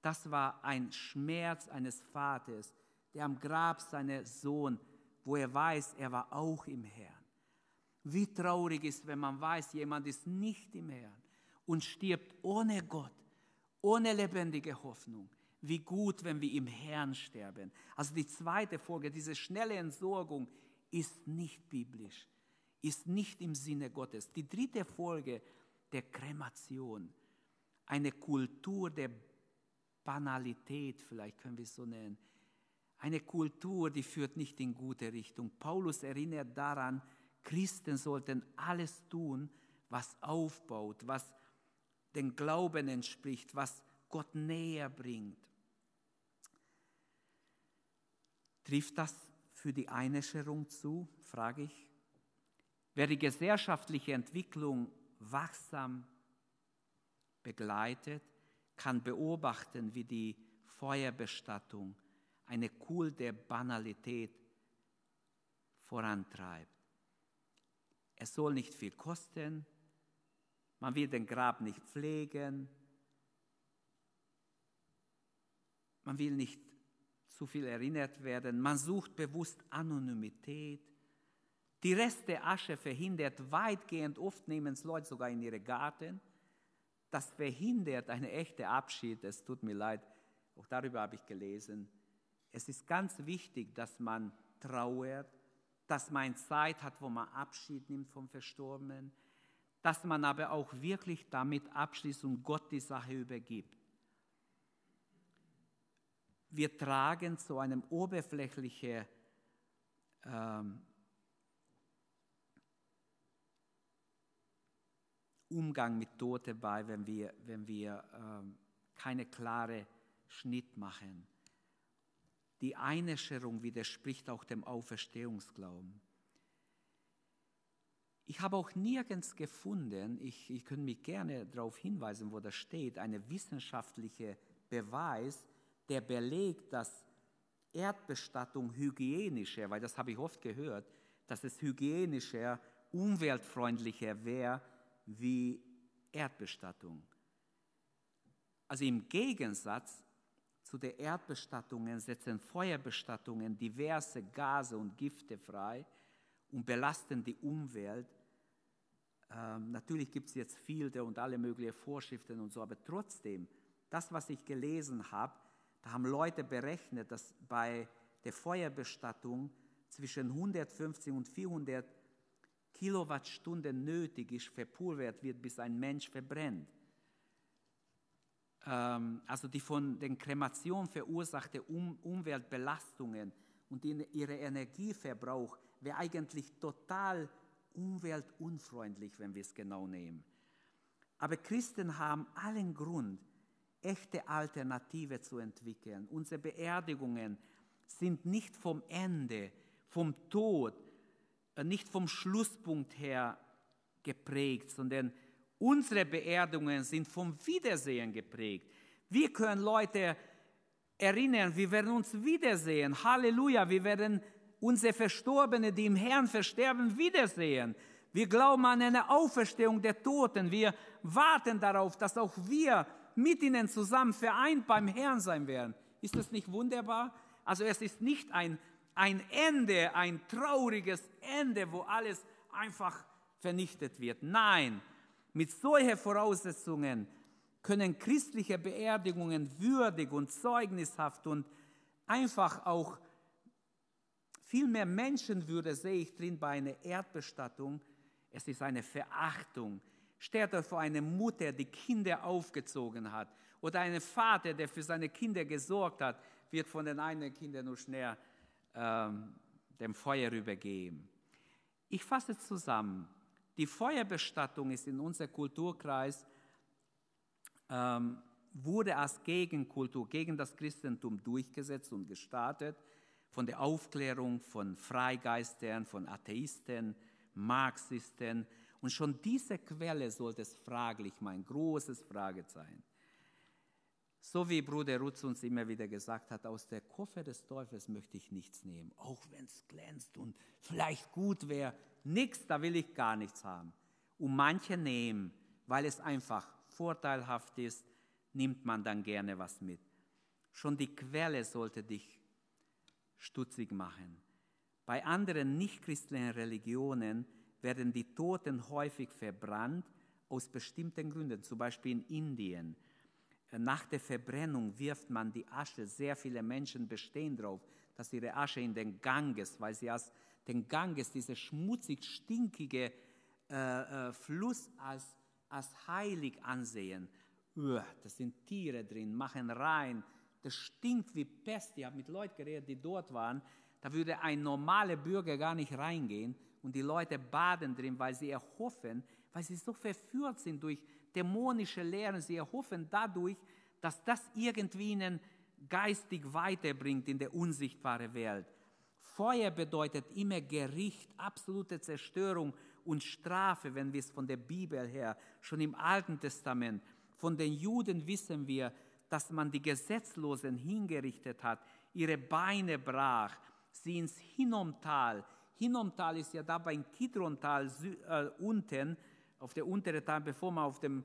S2: Das war ein Schmerz eines Vaters, der am Grab seinen Sohn wo er weiß, er war auch im Herrn. Wie traurig ist, wenn man weiß, jemand ist nicht im Herrn und stirbt ohne Gott, ohne lebendige Hoffnung. Wie gut, wenn wir im Herrn sterben. Also die zweite Folge, diese schnelle Entsorgung, ist nicht biblisch, ist nicht im Sinne Gottes. Die dritte Folge der Kremation, eine Kultur der Banalität, vielleicht können wir es so nennen, eine Kultur, die führt nicht in gute Richtung. Paulus erinnert daran, Christen sollten alles tun, was aufbaut, was den Glauben entspricht, was Gott näher bringt. Trifft das für die Einäscherung zu, frage ich. Wer die gesellschaftliche Entwicklung wachsam begleitet, kann beobachten, wie die Feuerbestattung eine Kult der Banalität vorantreibt. Es soll nicht viel kosten, man will den Grab nicht pflegen, man will nicht zu viel erinnert werden, man sucht bewusst Anonymität. Die Reste Asche verhindert weitgehend, oft nehmen es Leute sogar in ihre Garten. Das verhindert eine echte Abschied. Es tut mir leid, auch darüber habe ich gelesen. Es ist ganz wichtig, dass man trauert, dass man Zeit hat, wo man Abschied nimmt vom Verstorbenen, dass man aber auch wirklich damit abschließt und Gott die Sache übergibt. Wir tragen zu einem oberflächlichen ähm, Umgang mit Tote bei, wenn wir, wenn wir ähm, keine klare Schnitt machen. Die Einäscherung widerspricht auch dem Auferstehungsglauben. Ich habe auch nirgends gefunden, ich, ich könnte mich gerne darauf hinweisen, wo das steht, eine wissenschaftliche Beweis, der belegt, dass Erdbestattung hygienischer, weil das habe ich oft gehört, dass es hygienischer, umweltfreundlicher wäre wie Erdbestattung. Also im Gegensatz zu den Erdbestattungen setzen Feuerbestattungen diverse Gase und Gifte frei und belasten die Umwelt. Ähm, natürlich gibt es jetzt viele und alle möglichen Vorschriften und so, aber trotzdem, das, was ich gelesen habe, da haben Leute berechnet, dass bei der Feuerbestattung zwischen 150 und 400 Kilowattstunden nötig ist, verpulvert wird, bis ein Mensch verbrennt. Ähm, also die von den Kremationen verursachte um Umweltbelastungen und ihre Energieverbrauch wäre eigentlich total umweltunfreundlich, wenn wir es genau nehmen. Aber Christen haben allen Grund, echte Alternative zu entwickeln. Unsere Beerdigungen sind nicht vom Ende, vom Tod, äh, nicht vom Schlusspunkt her geprägt, sondern unsere Beerdigungen sind vom Wiedersehen geprägt. Wir können Leute erinnern, wir werden uns wiedersehen. Halleluja, wir werden unsere Verstorbenen, die im Herrn versterben, wiedersehen. Wir glauben an eine Auferstehung der Toten. Wir warten darauf, dass auch wir mit ihnen zusammen vereint beim Herrn sein werden. Ist das nicht wunderbar? Also es ist nicht ein ein Ende, ein trauriges Ende, wo alles einfach vernichtet wird. Nein, mit solchen Voraussetzungen können christliche Beerdigungen würdig und zeugnishaft und einfach auch viel mehr Menschenwürde sehe ich drin bei einer Erdbestattung. Es ist eine Verachtung. Stellt euch vor eine Mutter, die Kinder aufgezogen hat oder einen Vater, der für seine Kinder gesorgt hat, wird von den einen Kindern nur schnell ähm, dem Feuer übergeben. Ich fasse zusammen. Die Feuerbestattung ist in unserem Kulturkreis, ähm, wurde als Gegenkultur gegen das Christentum durchgesetzt und gestartet von der Aufklärung von Freigeistern, von Atheisten, Marxisten. Und schon diese Quelle sollte es fraglich, mein großes Fragezeichen. So wie Bruder Rutz uns immer wieder gesagt hat, aus der Koffer des Teufels möchte ich nichts nehmen, auch wenn es glänzt und vielleicht gut wäre. Nichts, da will ich gar nichts haben. Und manche nehmen, weil es einfach vorteilhaft ist, nimmt man dann gerne was mit. Schon die Quelle sollte dich stutzig machen. Bei anderen nichtchristlichen Religionen werden die Toten häufig verbrannt aus bestimmten Gründen, zum Beispiel in Indien. Nach der Verbrennung wirft man die Asche, sehr viele Menschen bestehen darauf, dass ihre Asche in den Ganges, weil sie als den Ganges, diese schmutzig stinkige äh, äh, Fluss, als, als heilig ansehen. Uah, das sind Tiere drin, machen rein, das stinkt wie Pest. Ich habe mit Leuten geredet, die dort waren. Da würde ein normaler Bürger gar nicht reingehen und die Leute baden drin, weil sie erhoffen, weil sie so verführt sind durch dämonische Lehren, sie erhoffen dadurch, dass das irgendwie ihnen geistig weiterbringt in der unsichtbaren Welt. Feuer bedeutet immer Gericht, absolute Zerstörung und Strafe, wenn wir es von der Bibel her, schon im Alten Testament, von den Juden wissen wir, dass man die Gesetzlosen hingerichtet hat, ihre Beine brach, sie ins Hinnomtal, Hinnomtal ist ja da beim Kidrontal äh, unten, auf der unteren Teil, bevor man auf dem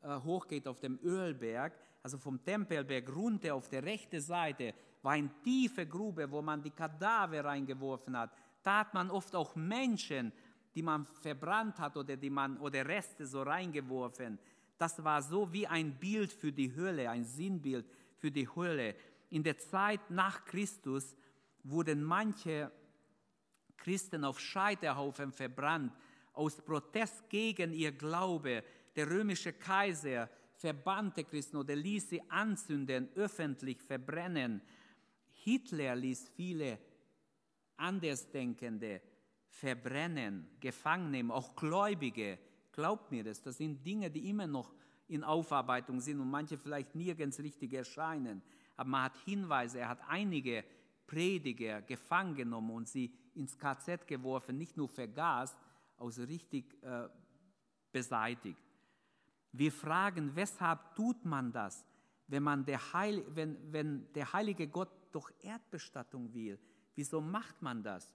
S2: äh, hochgeht, auf dem Ölberg, also vom Tempelberg runter auf der rechten Seite, war eine tiefe Grube, wo man die Kadaver reingeworfen hat. Da hat man oft auch Menschen, die man verbrannt hat oder, die man, oder Reste so reingeworfen. Das war so wie ein Bild für die Hölle, ein Sinnbild für die Hölle. In der Zeit nach Christus wurden manche Christen auf Scheiterhaufen verbrannt, aus Protest gegen ihr Glaube. Der römische Kaiser verbannte Christen oder ließ sie anzünden, öffentlich verbrennen. Hitler ließ viele Andersdenkende verbrennen, gefangen nehmen, auch Gläubige. Glaubt mir das, das sind Dinge, die immer noch in Aufarbeitung sind und manche vielleicht nirgends richtig erscheinen. Aber man hat Hinweise, er hat einige Prediger gefangen genommen und sie ins KZ geworfen, nicht nur vergast, also richtig äh, beseitigt. Wir fragen, weshalb tut man das, wenn, man der Heil, wenn, wenn der heilige Gott doch Erdbestattung will? Wieso macht man das?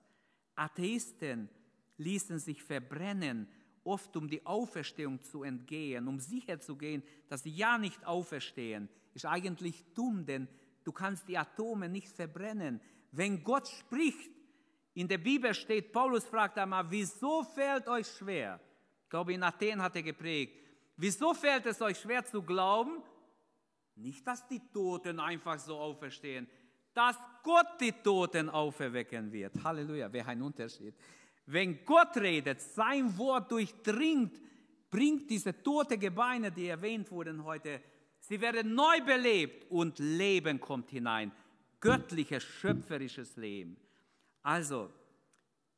S2: Atheisten ließen sich verbrennen, oft um die Auferstehung zu entgehen, um sicherzugehen, dass sie ja nicht auferstehen. Ist eigentlich dumm, denn du kannst die Atome nicht verbrennen. Wenn Gott spricht, in der Bibel steht, Paulus fragt einmal, wieso fällt euch schwer? Ich glaube, in Athen hat er geprägt. Wieso fällt es euch schwer zu glauben? Nicht, dass die Toten einfach so auferstehen, dass Gott die Toten auferwecken wird. Halleluja, wäre ein Unterschied. Wenn Gott redet, sein Wort durchdringt, bringt diese tote Gebeine, die erwähnt wurden heute, sie werden neu belebt und Leben kommt hinein. Göttliches, schöpferisches Leben. Also,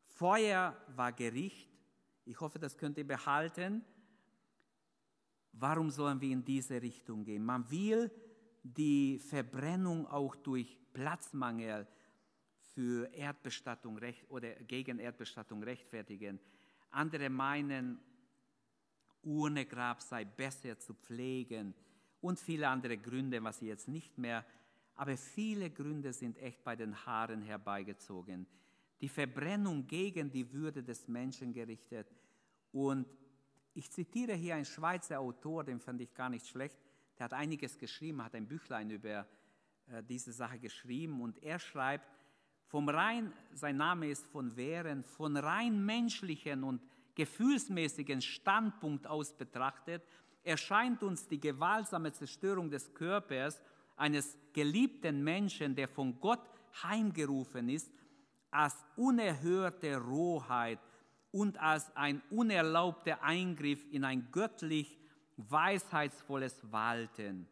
S2: Feuer war Gericht. Ich hoffe, das könnt ihr behalten. Warum sollen wir in diese Richtung gehen? Man will die Verbrennung auch durch Platzmangel für Erdbestattung oder gegen Erdbestattung rechtfertigen. Andere meinen, Urnegrab sei besser zu pflegen und viele andere Gründe, was ich jetzt nicht mehr aber viele Gründe sind echt bei den Haaren herbeigezogen. Die Verbrennung gegen die Würde des Menschen gerichtet. Und ich zitiere hier einen Schweizer Autor, den fand ich gar nicht schlecht. Der hat einiges geschrieben, hat ein Büchlein über äh, diese Sache geschrieben. Und er schreibt, vom rein, sein Name ist von Wehren, von rein menschlichen und gefühlsmäßigen Standpunkt aus betrachtet, erscheint uns die gewaltsame Zerstörung des Körpers eines geliebten Menschen, der von Gott heimgerufen ist, als unerhörte Rohheit und als ein unerlaubter Eingriff in ein göttlich weisheitsvolles Walten.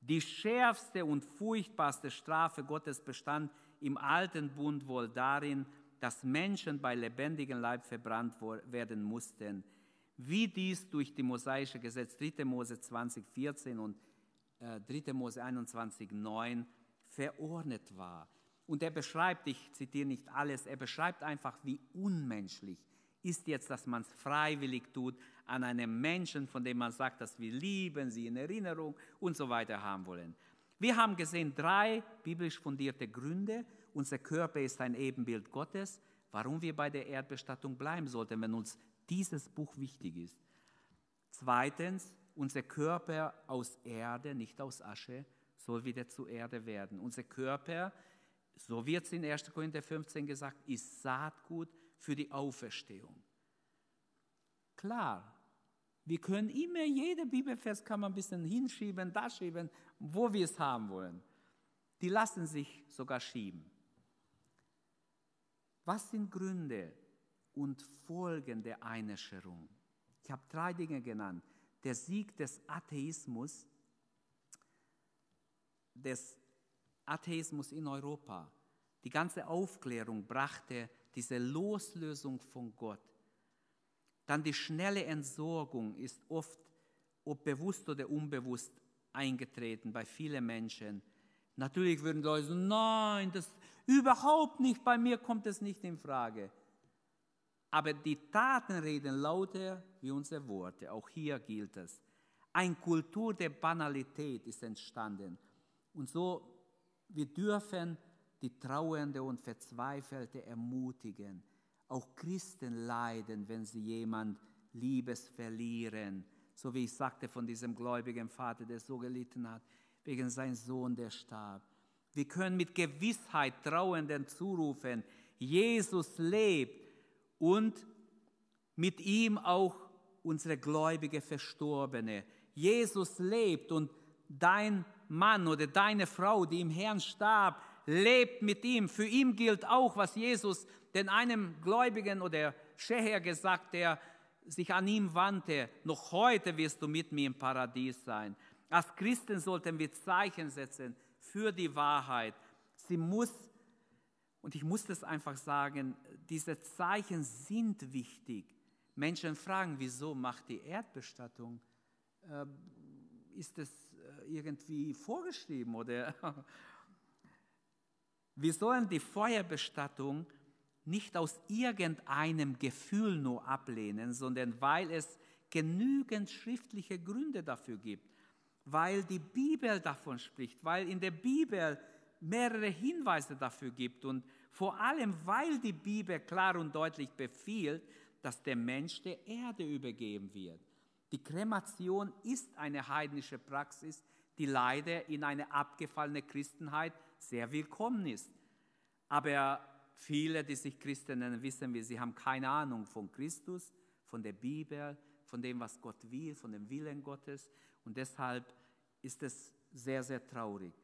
S2: Die schärfste und furchtbarste Strafe Gottes bestand im alten Bund wohl darin, dass Menschen bei lebendigem Leib verbrannt werden mussten, wie dies durch die mosaische Gesetz 3. Mose 20, 14 und 3. Äh, Mose 21, 9 verordnet war. Und er beschreibt, ich zitiere nicht alles, er beschreibt einfach, wie unmenschlich ist jetzt, dass man es freiwillig tut an einem Menschen, von dem man sagt, dass wir lieben, sie in Erinnerung und so weiter haben wollen. Wir haben gesehen drei biblisch fundierte Gründe. Unser Körper ist ein Ebenbild Gottes, warum wir bei der Erdbestattung bleiben sollten, wenn uns dieses Buch wichtig ist. Zweitens, unser Körper aus Erde, nicht aus Asche, soll wieder zu Erde werden. Unser Körper so wird es in 1. Korinther 15 gesagt, ist Saatgut für die Auferstehung. Klar, wir können immer, jede Bibelvers kann man ein bisschen hinschieben, da schieben, wo wir es haben wollen. Die lassen sich sogar schieben. Was sind Gründe und Folgen der Einäscherung? Ich habe drei Dinge genannt. Der Sieg des Atheismus, des Atheismus in Europa. Die ganze Aufklärung brachte diese Loslösung von Gott. Dann die schnelle Entsorgung ist oft, ob bewusst oder unbewusst, eingetreten bei vielen Menschen. Natürlich würden Leute sagen, nein, das überhaupt nicht, bei mir kommt es nicht in Frage. Aber die Taten reden lauter wie unsere Worte. Auch hier gilt es. Eine Kultur der Banalität ist entstanden. Und so, wir dürfen die Trauernde und Verzweifelte ermutigen. Auch Christen leiden, wenn sie jemand Liebes verlieren. So wie ich sagte von diesem gläubigen Vater, der so gelitten hat, wegen seinem Sohn, der starb. Wir können mit Gewissheit Trauernden zurufen, Jesus lebt und mit ihm auch unsere gläubige Verstorbene. Jesus lebt und dein Mann oder deine Frau, die im Herrn starb, lebt mit ihm. Für ihn gilt auch, was Jesus den einem Gläubigen oder Scheher gesagt, der sich an ihm wandte, noch heute wirst du mit mir im Paradies sein. Als Christen sollten wir Zeichen setzen für die Wahrheit. Sie muss und ich muss das einfach sagen, diese Zeichen sind wichtig. Menschen fragen, wieso macht die Erdbestattung? Äh, ist das äh, irgendwie vorgeschrieben oder? Wir sollen die Feuerbestattung nicht aus irgendeinem Gefühl nur ablehnen, sondern weil es genügend schriftliche Gründe dafür gibt, weil die Bibel davon spricht, weil in der Bibel mehrere Hinweise dafür gibt und vor allem, weil die Bibel klar und deutlich befiehlt, dass der Mensch der Erde übergeben wird. Die Kremation ist eine heidnische Praxis, die leider in eine abgefallene Christenheit sehr willkommen ist. Aber viele, die sich Christen nennen, wissen wir, sie haben keine Ahnung von Christus, von der Bibel, von dem, was Gott will, von dem Willen Gottes. Und deshalb ist es sehr, sehr traurig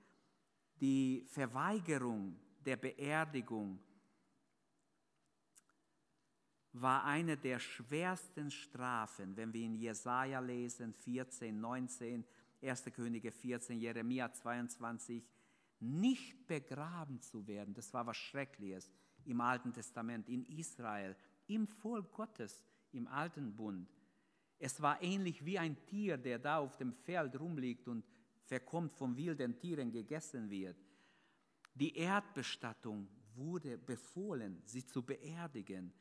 S2: die Verweigerung der Beerdigung war eine der schwersten Strafen, wenn wir in Jesaja lesen, 14, 19, 1. Könige 14, Jeremia 22, nicht begraben zu werden. Das war was Schreckliches im Alten Testament, in Israel, im Volk Gottes, im Alten Bund. Es war ähnlich wie ein Tier, der da auf dem Feld rumliegt und verkommt, von wilden Tieren gegessen wird. Die Erdbestattung wurde befohlen, sie zu beerdigen.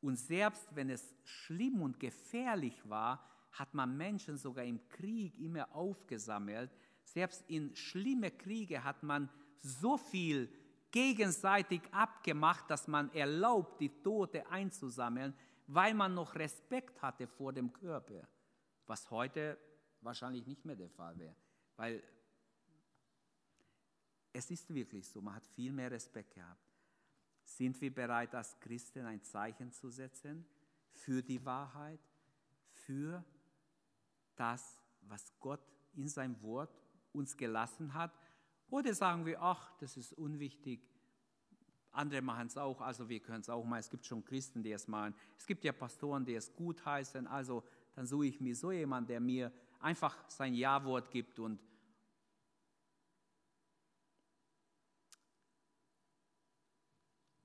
S2: Und selbst wenn es schlimm und gefährlich war, hat man Menschen sogar im Krieg immer aufgesammelt. Selbst in schlimme Kriege hat man so viel gegenseitig abgemacht, dass man erlaubt, die Tote einzusammeln, weil man noch Respekt hatte vor dem Körper, was heute wahrscheinlich nicht mehr der Fall wäre. Weil es ist wirklich so, man hat viel mehr Respekt gehabt. Sind wir bereit, als Christen ein Zeichen zu setzen für die Wahrheit, für das, was Gott in seinem Wort uns gelassen hat? Oder sagen wir, ach, das ist unwichtig, andere machen es auch, also wir können es auch mal. Es gibt schon Christen, die es machen. Es gibt ja Pastoren, die es gut heißen. Also dann suche ich mir so jemanden, der mir einfach sein Ja-Wort gibt und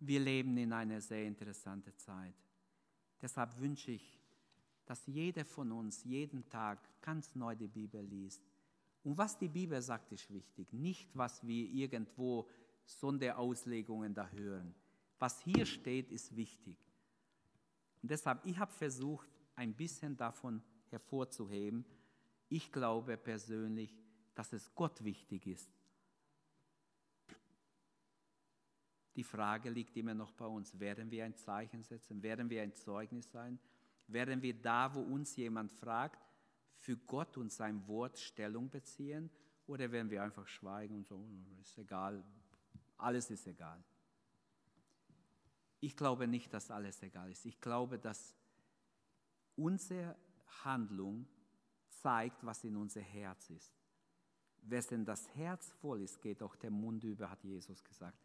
S2: Wir leben in einer sehr interessanten Zeit. Deshalb wünsche ich, dass jeder von uns jeden Tag ganz neu die Bibel liest. Und was die Bibel sagt, ist wichtig, nicht was wir irgendwo Sonderauslegungen da hören. Was hier steht, ist wichtig. Und deshalb, ich habe versucht, ein bisschen davon hervorzuheben. Ich glaube persönlich, dass es Gott wichtig ist, Die Frage liegt immer noch bei uns. Werden wir ein Zeichen setzen? Werden wir ein Zeugnis sein? Werden wir da, wo uns jemand fragt, für Gott und sein Wort Stellung beziehen? Oder werden wir einfach schweigen und so, ist egal, alles ist egal. Ich glaube nicht, dass alles egal ist. Ich glaube, dass unsere Handlung zeigt, was in unser Herz ist. Wessen das Herz voll ist, geht auch der Mund über, hat Jesus gesagt.